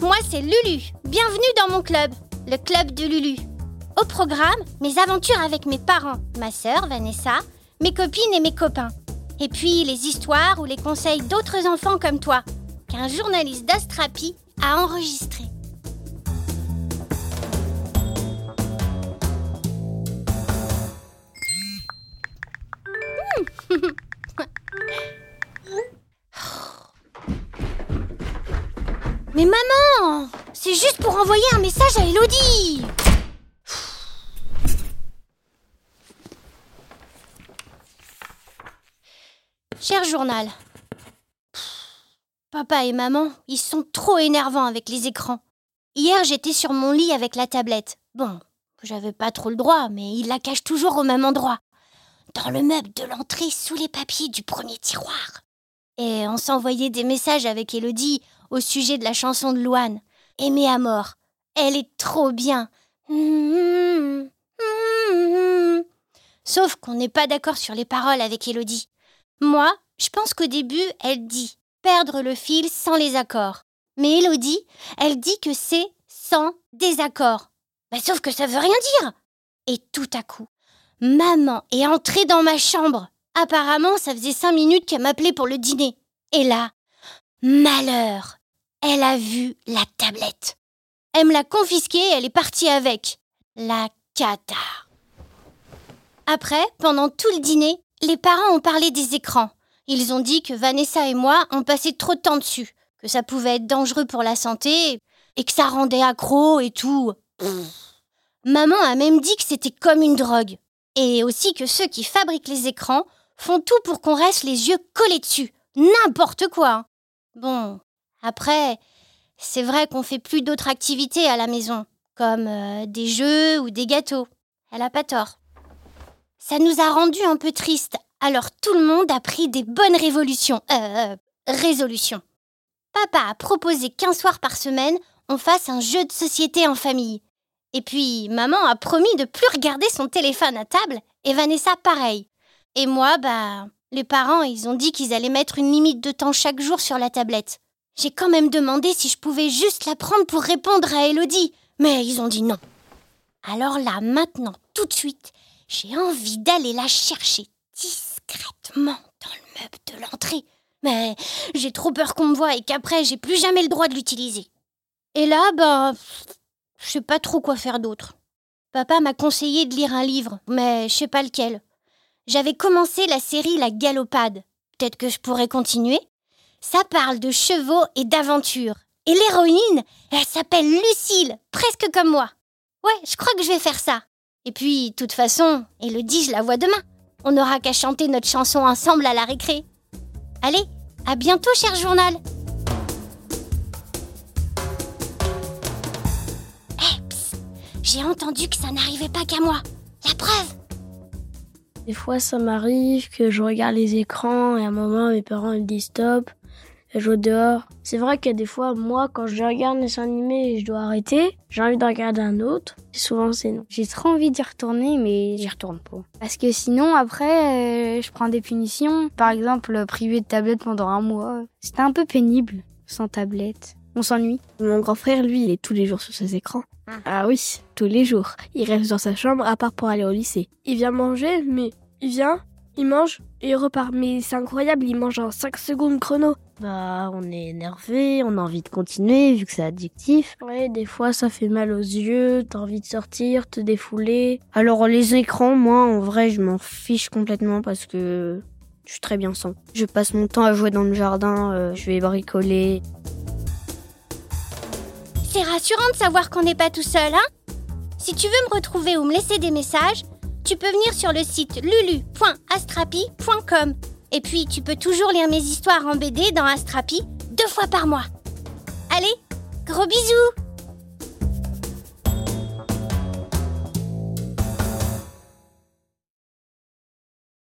moi c'est Lulu. Bienvenue dans mon club, le club de Lulu. Au programme, mes aventures avec mes parents, ma sœur Vanessa, mes copines et mes copains. Et puis les histoires ou les conseils d'autres enfants comme toi, qu'un journaliste d'Astrapi a enregistré. Mais maman C'est juste pour envoyer un message à Elodie Cher journal, papa et maman, ils sont trop énervants avec les écrans. Hier, j'étais sur mon lit avec la tablette. Bon, j'avais pas trop le droit, mais ils la cachent toujours au même endroit. Dans le meuble de l'entrée, sous les papiers du premier tiroir. Et on s'envoyait des messages avec Elodie au sujet de la chanson de Louane. Aimée à mort. Elle est trop bien. Sauf qu'on n'est pas d'accord sur les paroles avec Elodie. Moi, je pense qu'au début, elle dit perdre le fil sans les accords. Mais Elodie, elle dit que c'est sans désaccord. Bah, sauf que ça veut rien dire. Et tout à coup, maman est entrée dans ma chambre. Apparemment, ça faisait cinq minutes qu'elle m'appelait pour le dîner. Et là, malheur, elle a vu la tablette. Elle me l'a confisquée et elle est partie avec. La cata. Après, pendant tout le dîner, les parents ont parlé des écrans. Ils ont dit que Vanessa et moi ont passé trop de temps dessus, que ça pouvait être dangereux pour la santé et que ça rendait accro et tout. Maman a même dit que c'était comme une drogue. Et aussi que ceux qui fabriquent les écrans font tout pour qu'on reste les yeux collés dessus. N'importe quoi. Hein. Bon, après, c'est vrai qu'on fait plus d'autres activités à la maison, comme euh, des jeux ou des gâteaux. Elle a pas tort. Ça nous a rendus un peu tristes, alors tout le monde a pris des bonnes révolutions. Euh, résolutions. Papa a proposé qu'un soir par semaine, on fasse un jeu de société en famille. Et puis, maman a promis de plus regarder son téléphone à table, et Vanessa pareil. Et moi, bah, les parents, ils ont dit qu'ils allaient mettre une limite de temps chaque jour sur la tablette. J'ai quand même demandé si je pouvais juste la prendre pour répondre à Elodie, mais ils ont dit non. Alors là, maintenant, tout de suite, j'ai envie d'aller la chercher discrètement dans le meuble de l'entrée. Mais j'ai trop peur qu'on me voie et qu'après, j'ai plus jamais le droit de l'utiliser. Et là, bah, je sais pas trop quoi faire d'autre. Papa m'a conseillé de lire un livre, mais je sais pas lequel. J'avais commencé la série La Galopade. Peut-être que je pourrais continuer? Ça parle de chevaux et d'aventures. Et l'héroïne, elle s'appelle Lucille, presque comme moi. Ouais, je crois que je vais faire ça. Et puis, de toute façon, Elodie, je la vois demain. On n'aura qu'à chanter notre chanson ensemble à la récré. Allez, à bientôt, cher journal. Hé, j'ai entendu que ça n'arrivait pas qu'à moi. La preuve des fois, ça m'arrive que je regarde les écrans et à un moment, mes parents me disent stop, je joue dehors. C'est vrai qu'il y a des fois, moi, quand je regarde un dessin animé et je dois arrêter, j'ai envie de regarder un autre. souvent, c'est non. J'ai trop envie d'y retourner, mais j'y retourne pas. Parce que sinon, après, euh, je prends des punitions. Par exemple, privé de tablette pendant un mois. C'était un peu pénible, sans tablette. On s'ennuie. Mon grand frère, lui, il est tous les jours sur ses écrans. Ah. ah oui, tous les jours. Il reste dans sa chambre à part pour aller au lycée. Il vient manger, mais il vient, il mange et il repart. Mais c'est incroyable, il mange en 5 secondes chrono. Bah, on est énervé, on a envie de continuer vu que c'est addictif. Ouais, des fois ça fait mal aux yeux, t'as envie de sortir, te défouler. Alors les écrans, moi en vrai, je m'en fiche complètement parce que je suis très bien sans. Je passe mon temps à jouer dans le jardin, euh, je vais bricoler. C'est rassurant de savoir qu'on n'est pas tout seul, hein Si tu veux me retrouver ou me laisser des messages, tu peux venir sur le site lulu.astrapi.com. Et puis, tu peux toujours lire mes histoires en BD dans Astrapi deux fois par mois. Allez, gros bisous